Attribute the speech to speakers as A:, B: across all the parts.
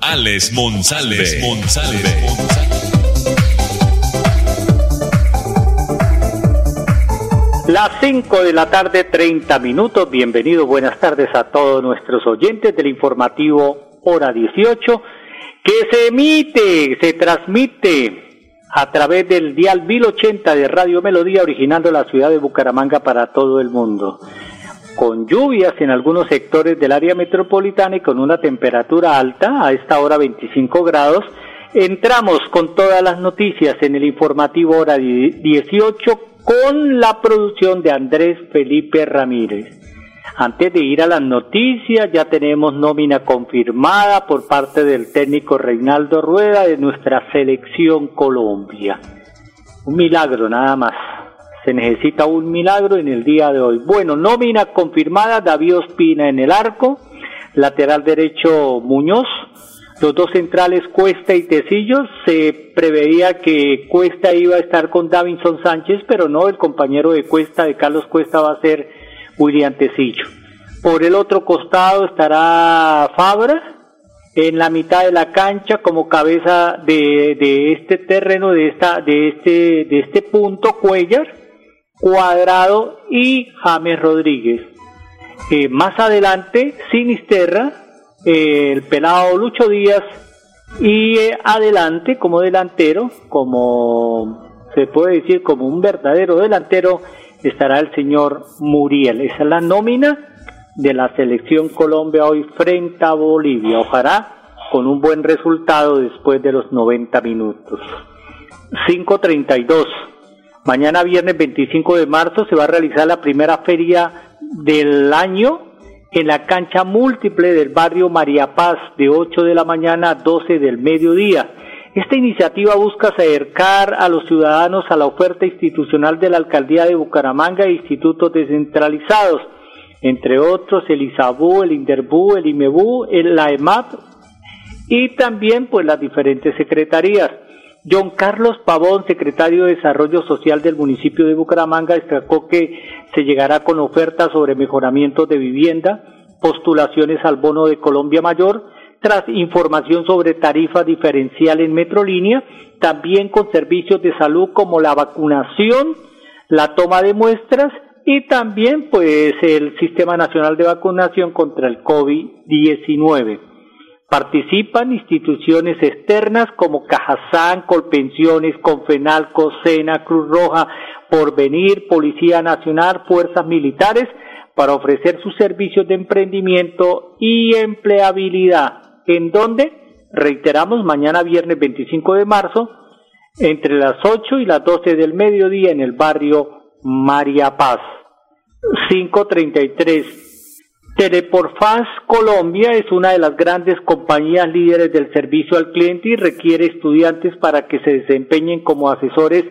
A: Alex Monsalve.
B: Las 5 de la tarde, 30 minutos. Bienvenidos, buenas tardes a todos nuestros oyentes del informativo Hora 18 que se emite, se transmite a través del dial 1080 de Radio Melodía, originando la ciudad de Bucaramanga para todo el mundo. Con lluvias en algunos sectores del área metropolitana y con una temperatura alta, a esta hora 25 grados, entramos con todas las noticias en el informativo hora 18 con la producción de Andrés Felipe Ramírez. Antes de ir a las noticias, ya tenemos nómina confirmada por parte del técnico Reinaldo Rueda de nuestra selección Colombia. Un milagro nada más. Se necesita un milagro en el día de hoy. Bueno, nómina confirmada, David Ospina en el arco, lateral derecho Muñoz, los dos centrales Cuesta y Tecillo. Se preveía que Cuesta iba a estar con Davinson Sánchez, pero no, el compañero de Cuesta, de Carlos Cuesta, va a ser William Tecillo. Por el otro costado estará Fabra, en la mitad de la cancha como cabeza de, de, este terreno, de esta, de este, de este punto, Cuellar, Cuadrado y James Rodríguez. Eh, más adelante, Sinisterra, eh, el pelado Lucho Díaz y eh, adelante como delantero, como se puede decir como un verdadero delantero, estará el señor Muriel. Esa es la nómina de la selección Colombia hoy frente a Bolivia. Ojalá con un buen resultado después de los 90 minutos. 5.32. Mañana viernes 25 de marzo se va a realizar la primera feria del año en la cancha múltiple del barrio María Paz de 8 de la mañana a 12 del mediodía. Esta iniciativa busca acercar a los ciudadanos a la oferta institucional de la Alcaldía de Bucaramanga e institutos descentralizados, entre otros el ISABU, el INDERBU, el IMEBU, el, la EMAP y también pues las diferentes secretarías. John Carlos Pavón, secretario de Desarrollo Social del municipio de Bucaramanga, destacó que se llegará con ofertas sobre mejoramiento de vivienda, postulaciones al bono de Colombia Mayor, tras información sobre tarifa diferencial en Metrolínea, también con servicios de salud como la vacunación, la toma de muestras y también pues el Sistema Nacional de Vacunación contra el COVID-19. Participan instituciones externas como Cajazán, Colpensiones, Confenal, Cosena, Cruz Roja, Porvenir, Policía Nacional, Fuerzas Militares, para ofrecer sus servicios de emprendimiento y empleabilidad en donde, reiteramos, mañana viernes 25 de marzo, entre las 8 y las 12 del mediodía en el barrio María Paz. 533. Teleporfaz Colombia es una de las grandes compañías líderes del servicio al cliente y requiere estudiantes para que se desempeñen como asesores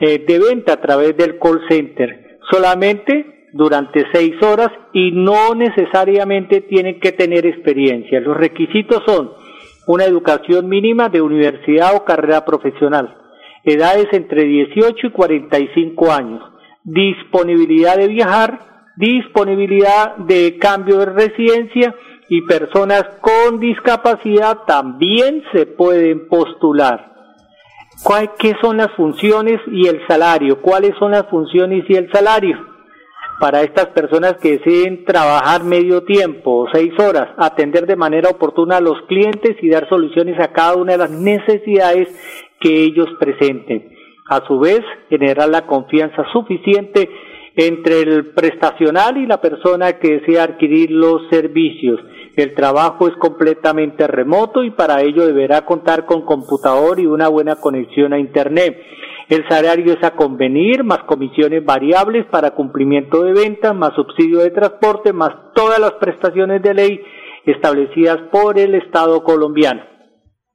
B: eh, de venta a través del call center. Solamente durante seis horas y no necesariamente tienen que tener experiencia. Los requisitos son una educación mínima de universidad o carrera profesional, edades entre 18 y 45 años, disponibilidad de viajar, disponibilidad de cambio de residencia y personas con discapacidad también se pueden postular. ¿Qué son las funciones y el salario? ¿Cuáles son las funciones y el salario? para estas personas que deseen trabajar medio tiempo o seis horas, atender de manera oportuna a los clientes y dar soluciones a cada una de las necesidades que ellos presenten. A su vez, generar la confianza suficiente entre el prestacional y la persona que desea adquirir los servicios. El trabajo es completamente remoto y para ello deberá contar con computador y una buena conexión a Internet. El salario es a convenir, más comisiones variables para cumplimiento de ventas, más subsidio de transporte, más todas las prestaciones de ley establecidas por el Estado colombiano.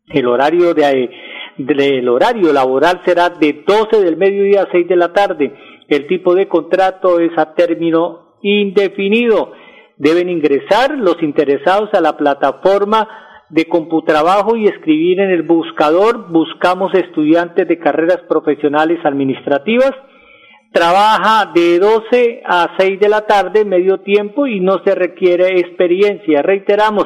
B: El horario de, del horario laboral será de 12 del mediodía a 6 de la tarde. El tipo de contrato es a término indefinido. Deben ingresar los interesados a la plataforma de Computrabajo y escribir en el buscador Buscamos estudiantes de carreras profesionales administrativas. Trabaja de 12 a 6 de la tarde, medio tiempo, y no se requiere experiencia. Reiteramos,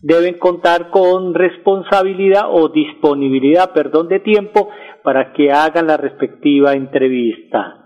B: deben contar con responsabilidad o disponibilidad, perdón, de tiempo para que hagan la respectiva entrevista.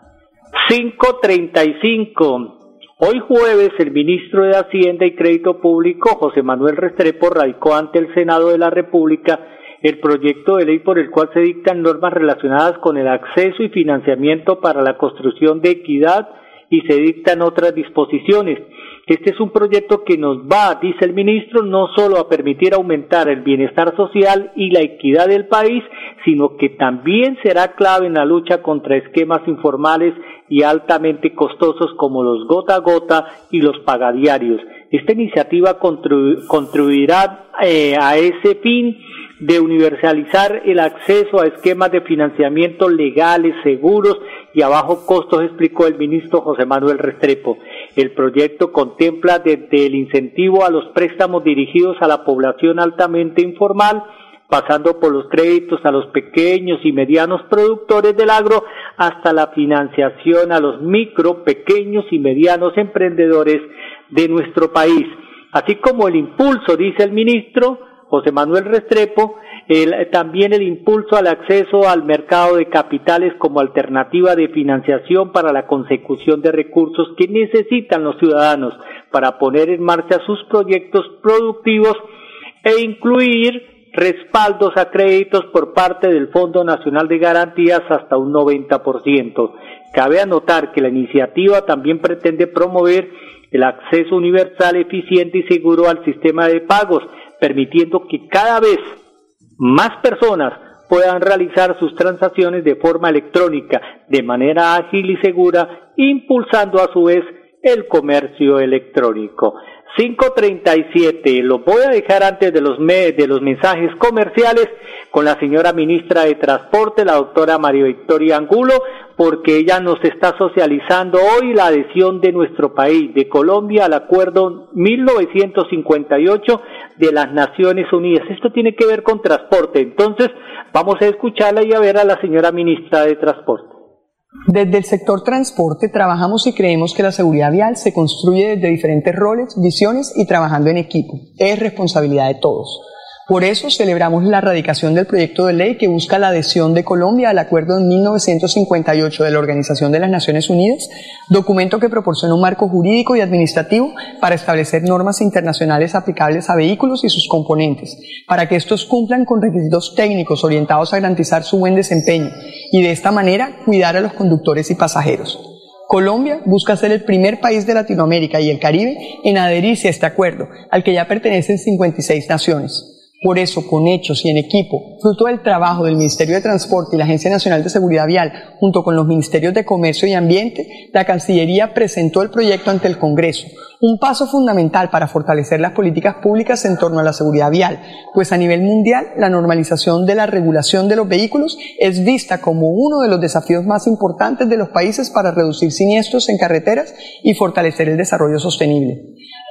B: 535. Hoy jueves el ministro de Hacienda y Crédito Público, José Manuel Restrepo, radicó ante el Senado de la República el proyecto de ley por el cual se dictan normas relacionadas con el acceso y financiamiento para la construcción de equidad y se dictan otras disposiciones. Este es un proyecto que nos va, dice el ministro, no solo a permitir aumentar el bienestar social y la equidad del país, sino que también será clave en la lucha contra esquemas informales y altamente costosos como los gota a gota y los pagadiarios. Esta iniciativa contribuirá eh, a ese fin de universalizar el acceso a esquemas de financiamiento legales, seguros y a bajo costo, explicó el ministro José Manuel Restrepo. El proyecto contempla desde el incentivo a los préstamos dirigidos a la población altamente informal, pasando por los créditos a los pequeños y medianos productores del agro, hasta la financiación a los micro, pequeños y medianos emprendedores de nuestro país. Así como el impulso, dice el ministro, José Manuel Restrepo, también el impulso al acceso al mercado de capitales como alternativa de financiación para la consecución de recursos que necesitan los ciudadanos para poner en marcha sus proyectos productivos e incluir respaldos a créditos por parte del Fondo Nacional de Garantías hasta un 90%. Cabe anotar que la iniciativa también pretende promover el acceso universal, eficiente y seguro al sistema de pagos, permitiendo que cada vez más personas puedan realizar sus transacciones de forma electrónica de manera ágil y segura, impulsando a su vez el comercio electrónico. 537. Lo voy a dejar antes de los, de los mensajes comerciales con la señora ministra de Transporte, la doctora María Victoria Angulo, porque ella nos está socializando hoy la adhesión de nuestro país, de Colombia, al acuerdo 1958 de las Naciones Unidas. Esto tiene que ver con transporte. Entonces, vamos a escucharla y a ver a la señora ministra de Transporte.
C: Desde el sector transporte trabajamos y creemos que la seguridad vial se construye desde diferentes roles, visiones y trabajando en equipo. Es responsabilidad de todos. Por eso celebramos la radicación del proyecto de ley que busca la adhesión de Colombia al Acuerdo de 1958 de la Organización de las Naciones Unidas, documento que proporciona un marco jurídico y administrativo para establecer normas internacionales aplicables a vehículos y sus componentes, para que estos cumplan con requisitos técnicos orientados a garantizar su buen desempeño y de esta manera cuidar a los conductores y pasajeros. Colombia busca ser el primer país de Latinoamérica y el Caribe en adherirse a este acuerdo, al que ya pertenecen 56 naciones. Por eso, con hechos y en equipo, fruto del trabajo del Ministerio de Transporte y la Agencia Nacional de Seguridad Vial, junto con los Ministerios de Comercio y Ambiente, la Cancillería presentó el proyecto ante el Congreso, un paso fundamental para fortalecer las políticas públicas en torno a la seguridad vial, pues a nivel mundial la normalización de la regulación de los vehículos es vista como uno de los desafíos más importantes de los países para reducir siniestros en carreteras y fortalecer el desarrollo sostenible.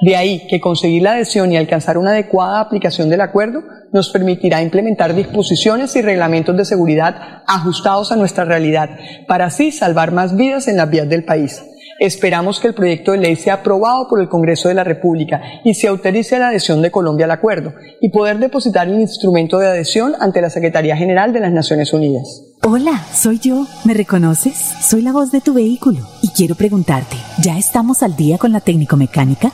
C: De ahí que conseguir la adhesión y alcanzar una adecuada aplicación del acuerdo nos permitirá implementar disposiciones y reglamentos de seguridad ajustados a nuestra realidad, para así salvar más vidas en las vías del país. Esperamos que el proyecto de ley sea aprobado por el Congreso de la República y se autorice la adhesión de Colombia al acuerdo y poder depositar el instrumento de adhesión ante la Secretaría General de las Naciones Unidas.
D: Hola, soy yo. ¿Me reconoces? Soy la voz de tu vehículo y quiero preguntarte, ¿ya estamos al día con la técnico mecánica?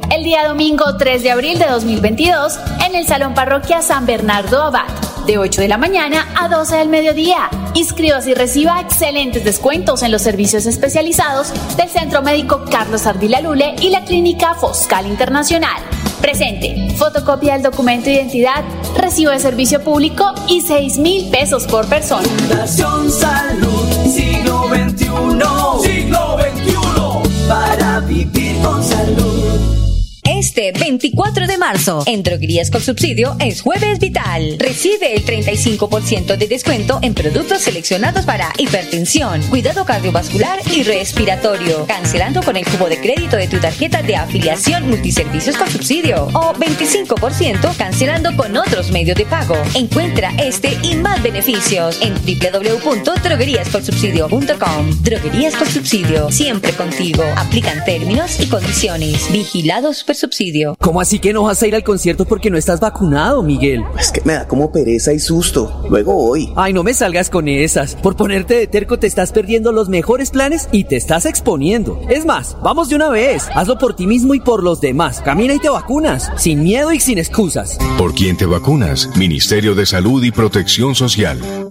E: el día domingo 3 de abril de 2022 en el Salón Parroquia San Bernardo Abad de 8 de la mañana a 12 del mediodía. Inscríbase y reciba excelentes descuentos en los servicios especializados del Centro Médico Carlos Ardila Lule y la Clínica Foscal Internacional. Presente, fotocopia del documento de identidad, recibo de servicio público y 6 mil pesos por persona.
F: Fundación Salud, siglo XXI, siglo XXI,
G: Este 24 de marzo, en Droguerías con Subsidio es Jueves Vital. Recibe el 35% de descuento en productos seleccionados para hipertensión, cuidado cardiovascular y respiratorio, cancelando con el cubo de crédito de tu tarjeta de afiliación multiservicios con subsidio o 25% cancelando con otros medios de pago. Encuentra este y más beneficios en www.drogueríascolsubsidio.com. Droguerías con Subsidio, siempre contigo. Aplican términos y condiciones. Vigilados super subsidio.
H: ¿Cómo así que no vas a ir al concierto porque no estás vacunado, Miguel?
I: Es que me da como pereza y susto. Luego hoy.
H: Ay, no me salgas con esas. Por ponerte de terco te estás perdiendo los mejores planes y te estás exponiendo. Es más, vamos de una vez. Hazlo por ti mismo y por los demás. Camina y te vacunas. Sin miedo y sin excusas.
J: ¿Por quién te vacunas? Ministerio de Salud y Protección Social.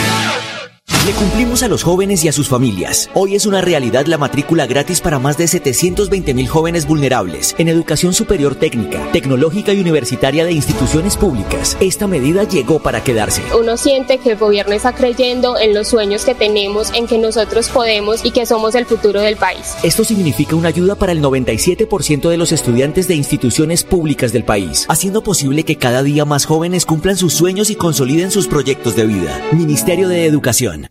K: Le cumplimos a los jóvenes y a sus familias. Hoy es una realidad la matrícula gratis para más de 720 mil jóvenes vulnerables en educación superior técnica, tecnológica y universitaria de instituciones públicas. Esta medida llegó para quedarse.
L: Uno siente que el gobierno está creyendo en los sueños que tenemos, en que nosotros podemos y que somos el futuro del país.
K: Esto significa una ayuda para el 97% de los estudiantes de instituciones públicas del país, haciendo posible que cada día más jóvenes cumplan sus sueños y consoliden sus proyectos de vida. Ministerio de Educación.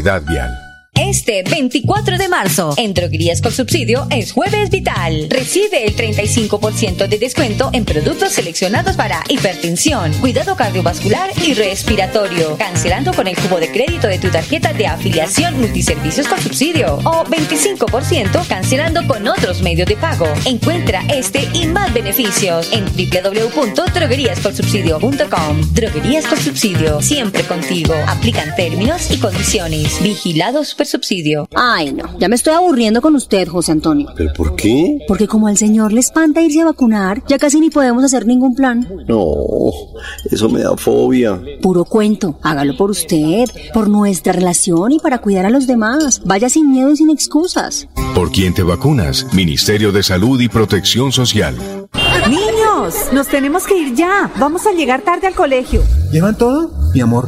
J: Vial.
G: Este 24 de marzo, en Droguerías con Subsidio es Jueves Vital. Recibe el 35% de descuento en productos seleccionados para hipertensión, cuidado cardiovascular y respiratorio, cancelando con el cubo de crédito de tu tarjeta de afiliación multiservicios con subsidio o 25% cancelando con otros medios de pago. Encuentra este y más beneficios en www.drogueríascolsubsidio.com. Droguerías con Subsidio, siempre contigo. Aplican términos y condiciones. Vigilados super subsidio.
M: Ay, no, ya me estoy aburriendo con usted, José Antonio.
N: ¿Pero por qué?
M: Porque como al señor le espanta irse a vacunar, ya casi ni podemos hacer ningún plan.
N: No, eso me da fobia.
M: Puro cuento, hágalo por usted, por nuestra relación y para cuidar a los demás. Vaya sin miedo y sin excusas.
J: ¿Por quién te vacunas? Ministerio de Salud y Protección Social.
D: Niños, nos tenemos que ir ya. Vamos a llegar tarde al colegio.
N: ¿Llevan todo? Mi amor,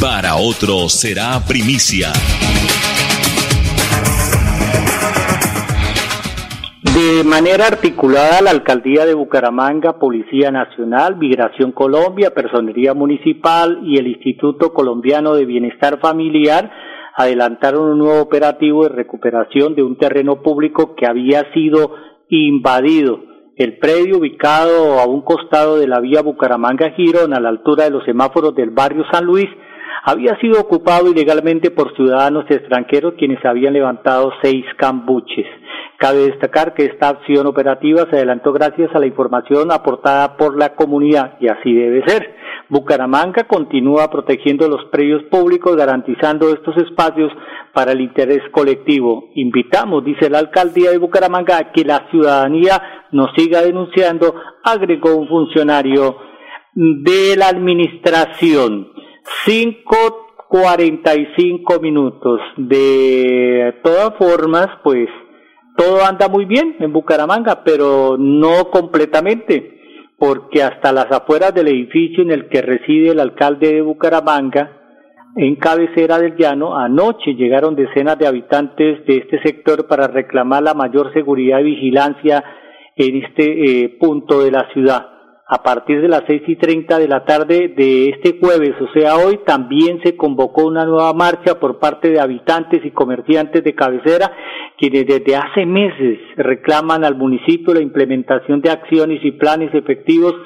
A: para otros será primicia.
B: De manera articulada, la Alcaldía de Bucaramanga, Policía Nacional, Migración Colombia, Personería Municipal y el Instituto Colombiano de Bienestar Familiar adelantaron un nuevo operativo de recuperación de un terreno público que había sido invadido. El predio ubicado a un costado de la vía Bucaramanga-Girón, a la altura de los semáforos del barrio San Luis, había sido ocupado ilegalmente por ciudadanos extranjeros quienes habían levantado seis cambuches. Cabe destacar que esta acción operativa se adelantó gracias a la información aportada por la comunidad y así debe ser. Bucaramanga continúa protegiendo los predios públicos, garantizando estos espacios para el interés colectivo. Invitamos, dice la alcaldía de Bucaramanga, a que la ciudadanía nos siga denunciando, agregó un funcionario de la administración. Cinco cuarenta y cinco minutos. De todas formas, pues todo anda muy bien en Bucaramanga, pero no completamente porque hasta las afueras del edificio en el que reside el alcalde de Bucaramanga, en cabecera del llano, anoche llegaron decenas de habitantes de este sector para reclamar la mayor seguridad y vigilancia en este eh, punto de la ciudad a partir de las seis y treinta de la tarde de este jueves, o sea, hoy también se convocó una nueva marcha por parte de habitantes y comerciantes de cabecera, quienes desde hace meses reclaman al municipio la implementación de acciones y planes efectivos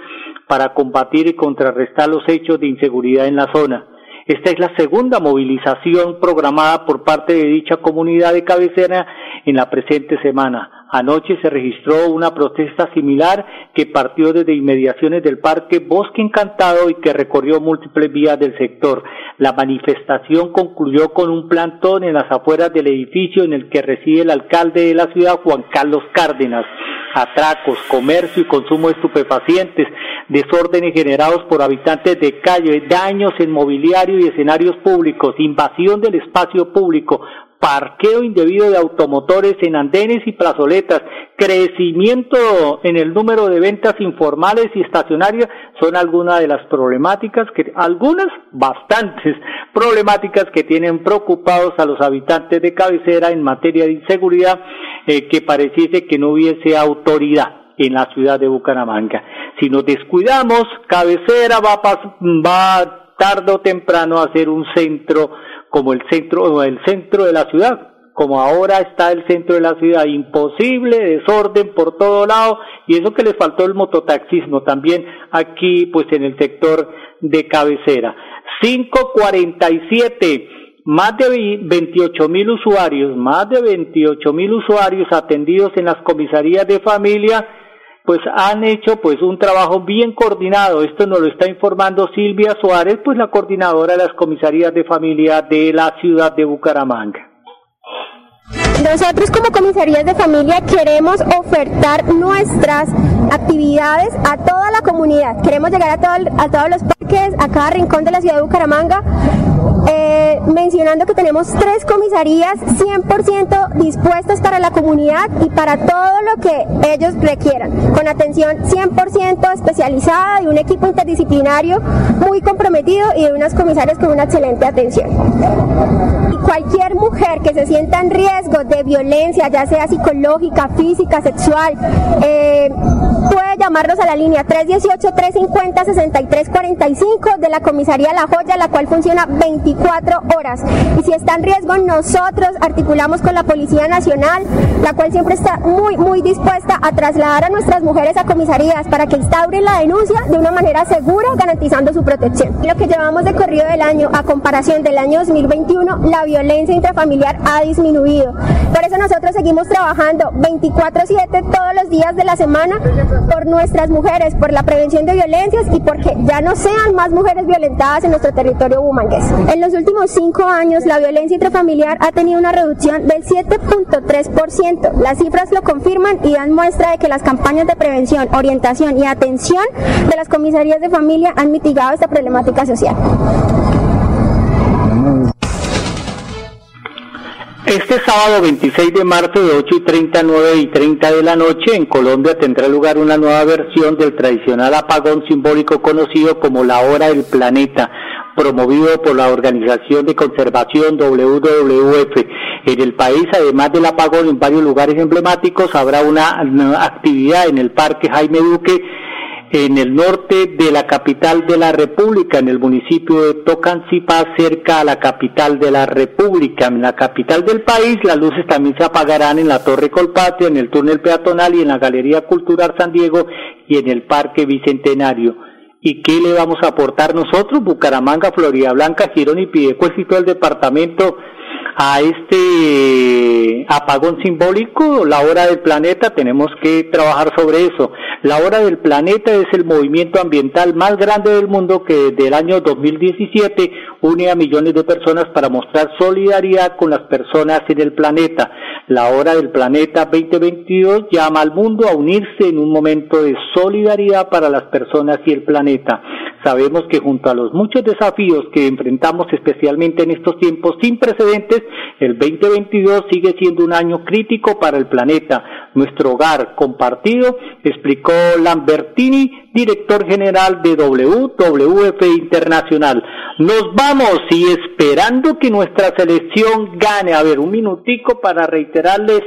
B: para combatir y contrarrestar los hechos de inseguridad en la zona. Esta es la segunda movilización programada por parte de dicha comunidad de cabecera en la presente semana. Anoche se registró una protesta similar que partió desde inmediaciones del Parque Bosque Encantado y que recorrió múltiples vías del sector. La manifestación concluyó con un plantón en las afueras del edificio en el que reside el alcalde de la ciudad, Juan Carlos Cárdenas atracos, comercio y consumo de estupefacientes, desórdenes generados por habitantes de calle, daños en mobiliario y escenarios públicos, invasión del espacio público, parqueo indebido de automotores en andenes y plazoletas, crecimiento en el número de ventas informales y estacionarias son algunas de las problemáticas que, algunas bastantes problemáticas que tienen preocupados a los habitantes de cabecera en materia de inseguridad eh, que pareciese que no hubiese autoridad en la ciudad de Bucaramanga. Si nos descuidamos, cabecera va, va tarde o temprano a ser un centro como el centro, el centro de la ciudad, como ahora está el centro de la ciudad, imposible, desorden por todo lado, y eso que les faltó el mototaxismo también aquí, pues en el sector de cabecera. 547, más de 28 mil usuarios, más de 28 mil usuarios atendidos en las comisarías de familia, pues han hecho pues un trabajo bien coordinado. Esto nos lo está informando Silvia Suárez, pues la coordinadora de las comisarías de familia de la ciudad de Bucaramanga.
O: Nosotros como comisarías de familia queremos ofertar nuestras actividades a toda la comunidad. Queremos llegar a, todo, a todos los parques, a cada rincón de la ciudad de Bucaramanga eh, mencionando que tenemos tres comisarías 100% dispuestas para la comunidad y para todo lo que ellos requieran, con atención 100% especializada y un equipo interdisciplinario muy comprometido y de unas comisarias con una excelente atención. Y cualquier mujer que se sienta en riesgo de violencia, ya sea psicológica, física, sexual, eh, puede llamarnos a la línea 318-350-6345 de la comisaría La Joya, la cual funciona 24 horas. Y si está en riesgo, nosotros articulamos con la Policía Nacional, la cual siempre está muy, muy dispuesta a trasladar a nuestras mujeres a comisarías para que instauren la denuncia de una manera segura, garantizando su protección. Lo que llevamos de corrido del año, a comparación del año 2021, la violencia intrafamiliar ha disminuido. Por eso nosotros seguimos trabajando 24/7 todos los días de la semana por nuestras mujeres, por la prevención de violencias y porque ya no sean más mujeres violentadas en nuestro territorio bumangués. En los últimos cinco años, la violencia intrafamiliar ha tenido una reducción del 7.3%. Las cifras lo confirman y dan muestra de que las campañas de prevención, orientación y atención de las comisarías de familia han mitigado esta problemática social.
B: Este sábado 26 de marzo de 8 y 30 9 y 30 de la noche en Colombia tendrá lugar una nueva versión del tradicional apagón simbólico conocido como la Hora del Planeta, promovido por la Organización de Conservación WWF. En el país, además del apagón en varios lugares emblemáticos, habrá una actividad en el Parque Jaime Duque en el norte de la capital de la República, en el municipio de Tocancipá, cerca a la capital de la República. En la capital del país, las luces también se apagarán en la Torre Colpatria, en el túnel peatonal y en la Galería Cultural San Diego y en el Parque Bicentenario. ¿Y qué le vamos a aportar nosotros? Bucaramanga, Florida Blanca, Girón y Piedecuesta y el departamento a este de apagón simbólico, la hora del planeta, tenemos que trabajar sobre eso. La hora del planeta es el movimiento ambiental más grande del mundo que desde el año 2017 une a millones de personas para mostrar solidaridad con las personas en el planeta. La hora del planeta 2022 llama al mundo a unirse en un momento de solidaridad para las personas y el planeta. Sabemos que junto a los muchos desafíos que enfrentamos especialmente en estos tiempos sin precedentes, el 2022 sigue siendo un año crítico para el planeta, nuestro hogar compartido, explicó Lambertini, director general de WWF Internacional. Nos vamos y esperando que nuestra selección gane. A ver, un minutico para reiterarles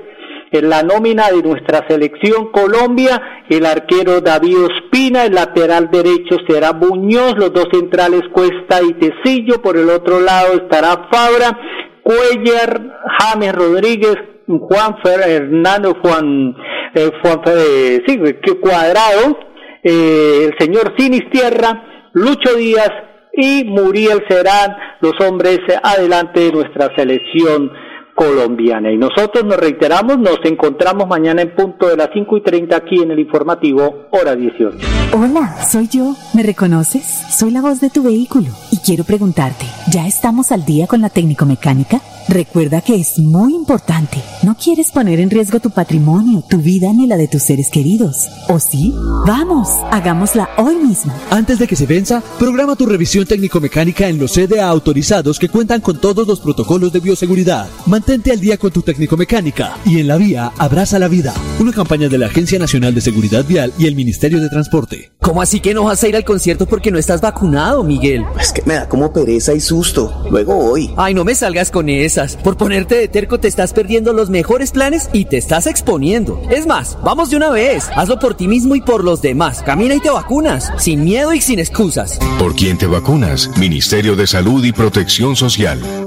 B: en la nómina de nuestra selección Colombia, el arquero David Ospina, el lateral derecho será Muñoz, los dos centrales Cuesta y Tecillo, por el otro lado estará Fabra, Cuellar, James Rodríguez, Juan Hernando Juan, eh, Juan eh, sí, Cuadrado, eh, el señor Sinistierra, Lucho Díaz y Muriel serán los hombres adelante de nuestra selección colombiana. Y nosotros nos reiteramos, nos encontramos mañana en punto de las 5 y 30 aquí en el informativo Hora 18.
D: Hola, soy yo. ¿Me reconoces? Soy la voz de tu vehículo y quiero preguntarte, ¿ya estamos al día con la técnico mecánica? Recuerda que es muy importante. No quieres poner en riesgo tu patrimonio, tu vida ni la de tus seres queridos. ¿O sí? Vamos, hagámosla hoy mismo.
P: Antes de que se venza, programa tu revisión técnico-mecánica en los CDA autorizados que cuentan con todos los protocolos de bioseguridad. Mantente al día con tu técnico-mecánica y en la vía abraza la vida. Una campaña de la Agencia Nacional de Seguridad Vial y el Ministerio de Transporte.
H: ¿Cómo así que no vas a ir al concierto porque no estás vacunado, Miguel?
I: Es que me da como pereza y susto. Luego voy.
H: Ay, no me salgas con Por ponerte de terco te estás perdiendo los mejores planes y te estás exponiendo. Es más, vamos de una vez. Hazlo por ti mismo y por los demás. Camina y te vacunas. Sin miedo y sin excusas.
J: ¿Por quién te vacunas? Ministerio de Salud y Protección Social.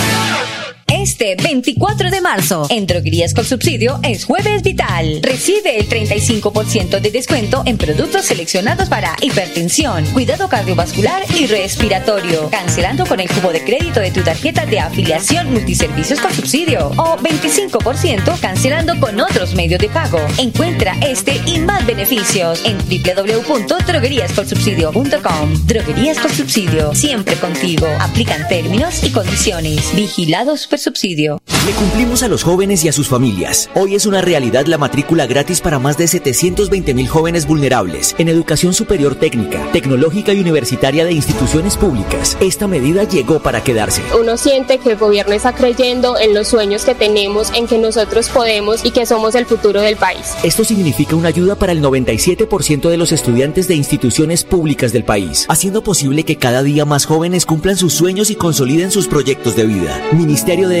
G: Este 24 de marzo, en Droguerías con Subsidio es Jueves Vital. Recibe el 35% de descuento en productos seleccionados para hipertensión, cuidado cardiovascular y respiratorio. Cancelando con el cubo de crédito de tu tarjeta de afiliación multiservicios con subsidio. O 25% cancelando con otros medios de pago. Encuentra este y más beneficios en www.drogueríascolsubsidio.com. Droguerías con Subsidio, siempre contigo. Aplican términos y condiciones. Vigilados por subsidio.
K: Le cumplimos a los jóvenes y a sus familias. Hoy es una realidad la matrícula gratis para más de 720 mil jóvenes vulnerables en educación superior técnica, tecnológica y universitaria de instituciones públicas. Esta medida llegó para quedarse.
L: Uno siente que el gobierno está creyendo en los sueños que tenemos, en que nosotros podemos y que somos el futuro del país.
K: Esto significa una ayuda para el 97% de los estudiantes de instituciones públicas del país, haciendo posible que cada día más jóvenes cumplan sus sueños y consoliden sus proyectos de vida. Ministerio de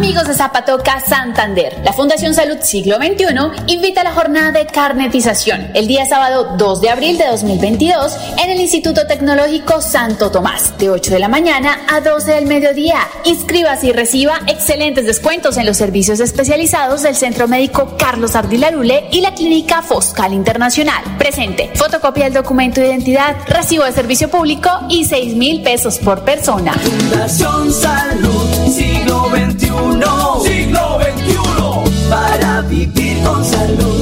E: Amigos de Zapatoca Santander, la Fundación Salud Siglo XXI invita a la jornada de carnetización el día sábado 2 de abril de 2022 en el Instituto Tecnológico Santo Tomás, de 8 de la mañana a 12 del mediodía. Inscríbase y reciba excelentes descuentos en los servicios especializados del Centro Médico Carlos Ardila Lule y la Clínica Foscal Internacional. Presente, fotocopia del documento de identidad, recibo de servicio público y 6 mil pesos por persona.
F: Fundación Salud, XXI. Siglo XXI. Para vivir con salud.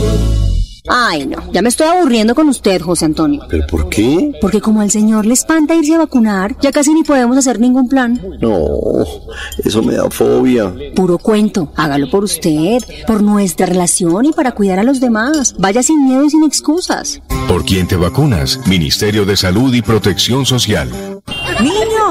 M: Ay, no, ya me estoy aburriendo con usted, José Antonio.
Q: ¿Pero por qué?
M: Porque como al señor le espanta irse a vacunar, ya casi ni podemos hacer ningún plan.
Q: No, eso me da fobia.
M: Puro cuento, hágalo por usted, por nuestra relación y para cuidar a los demás. Vaya sin miedo y sin excusas.
J: ¿Por quién te vacunas? Ministerio de Salud y Protección Social.